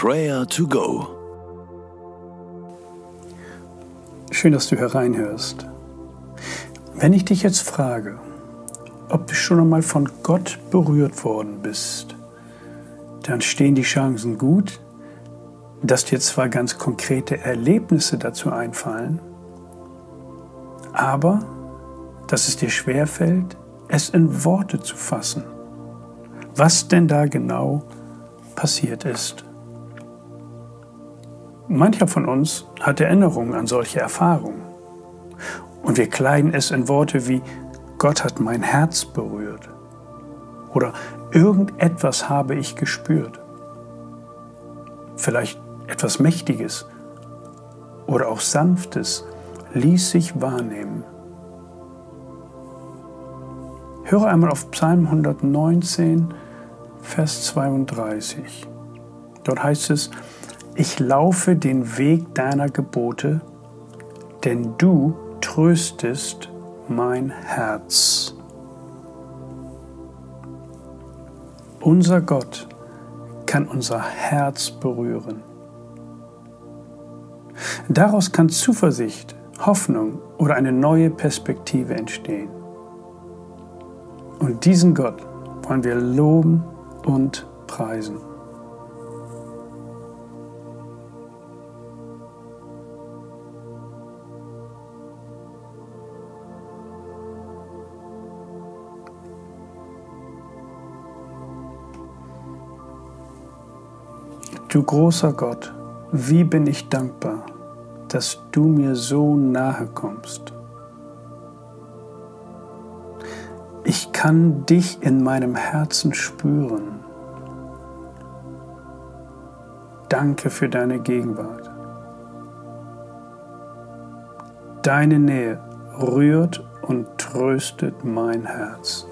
Prayer to Go. Schön, dass du hereinhörst. Wenn ich dich jetzt frage, ob du schon einmal von Gott berührt worden bist, dann stehen die Chancen gut, dass dir zwar ganz konkrete Erlebnisse dazu einfallen, aber dass es dir schwerfällt, es in Worte zu fassen, was denn da genau passiert ist. Mancher von uns hat Erinnerungen an solche Erfahrungen und wir kleiden es in Worte wie Gott hat mein Herz berührt oder irgendetwas habe ich gespürt. Vielleicht etwas Mächtiges oder auch Sanftes ließ sich wahrnehmen. Höre einmal auf Psalm 119, Vers 32. Dort heißt es, ich laufe den Weg deiner Gebote, denn du tröstest mein Herz. Unser Gott kann unser Herz berühren. Daraus kann Zuversicht, Hoffnung oder eine neue Perspektive entstehen. Und diesen Gott wollen wir loben und preisen. Du großer Gott, wie bin ich dankbar, dass du mir so nahe kommst. Ich kann dich in meinem Herzen spüren. Danke für deine Gegenwart. Deine Nähe rührt und tröstet mein Herz.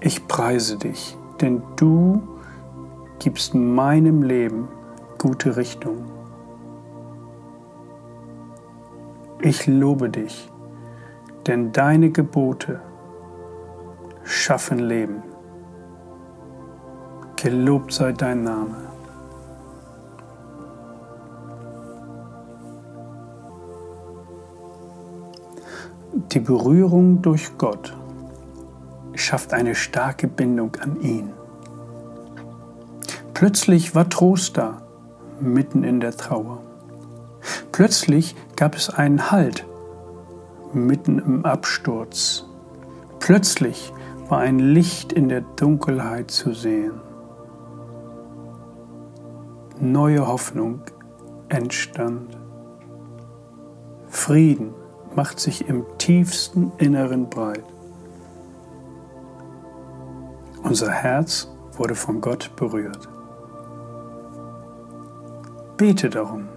Ich preise dich, denn du gibst meinem Leben gute Richtung. Ich lobe dich, denn deine Gebote schaffen Leben. Gelobt sei dein Name. Die Berührung durch Gott schafft eine starke Bindung an ihn. Plötzlich war Trost da, mitten in der Trauer. Plötzlich gab es einen Halt, mitten im Absturz. Plötzlich war ein Licht in der Dunkelheit zu sehen. Neue Hoffnung entstand. Frieden macht sich im tiefsten Inneren breit. Unser Herz wurde von Gott berührt. Bete darum,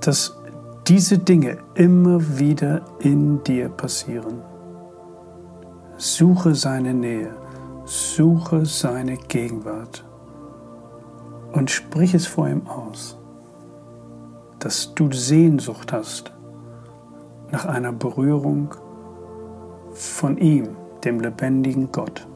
dass diese Dinge immer wieder in dir passieren. Suche seine Nähe, suche seine Gegenwart und sprich es vor ihm aus, dass du Sehnsucht hast nach einer Berührung von ihm, dem lebendigen Gott.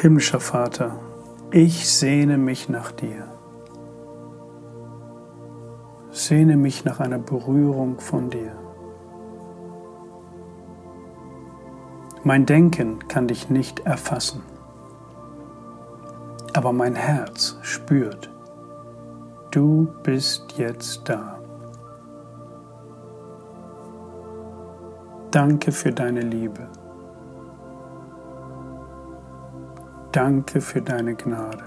Himmlischer Vater, ich sehne mich nach dir. Sehne mich nach einer Berührung von dir. Mein Denken kann dich nicht erfassen, aber mein Herz spürt, du bist jetzt da. Danke für deine Liebe. Danke für deine Gnade.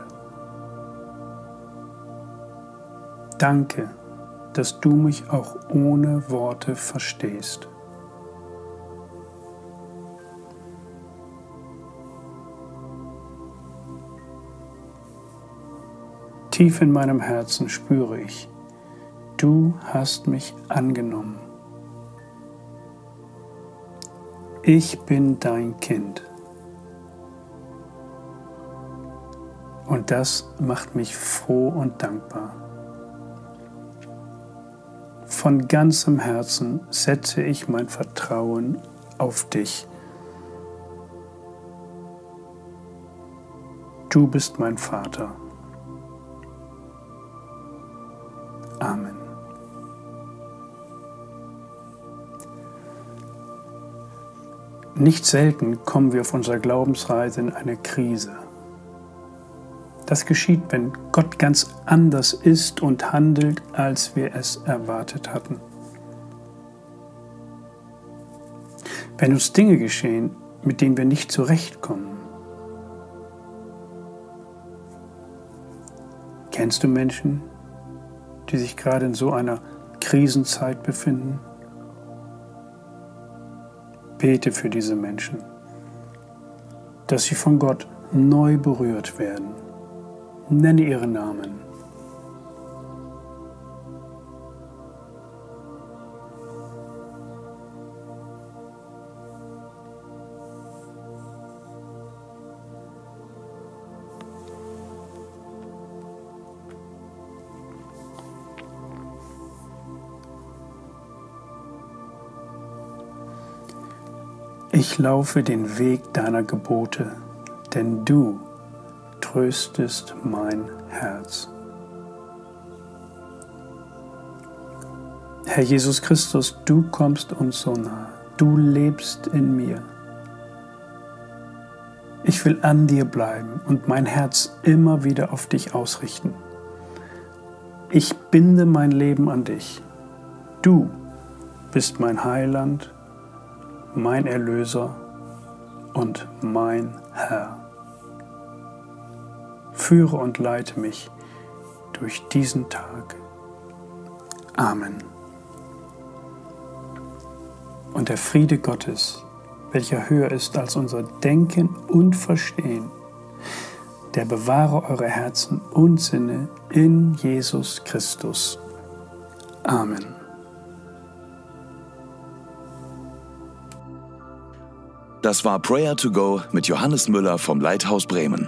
Danke, dass du mich auch ohne Worte verstehst. Tief in meinem Herzen spüre ich, du hast mich angenommen. ich bin dein Kind. Und das macht mich froh und dankbar. Von ganzem Herzen setze ich mein Vertrauen auf dich. Du bist mein Vater. Amen. Nicht selten kommen wir auf unserer Glaubensreise in eine Krise. Das geschieht, wenn Gott ganz anders ist und handelt, als wir es erwartet hatten. Wenn uns Dinge geschehen, mit denen wir nicht zurechtkommen. Kennst du Menschen, die sich gerade in so einer Krisenzeit befinden? Bete für diese Menschen, dass sie von Gott neu berührt werden. Nenne ihren Namen. Ich laufe den Weg deiner Gebote, denn du tröstest mein Herz. Herr Jesus Christus, du kommst uns so nah, du lebst in mir. Ich will an dir bleiben und mein Herz immer wieder auf dich ausrichten. Ich binde mein Leben an dich. Du bist mein Heiland mein Erlöser und mein Herr. Führe und leite mich durch diesen Tag. Amen. Und der Friede Gottes, welcher höher ist als unser Denken und Verstehen, der bewahre eure Herzen und Sinne in Jesus Christus. Amen. Das war Prayer to Go mit Johannes Müller vom Leithaus Bremen.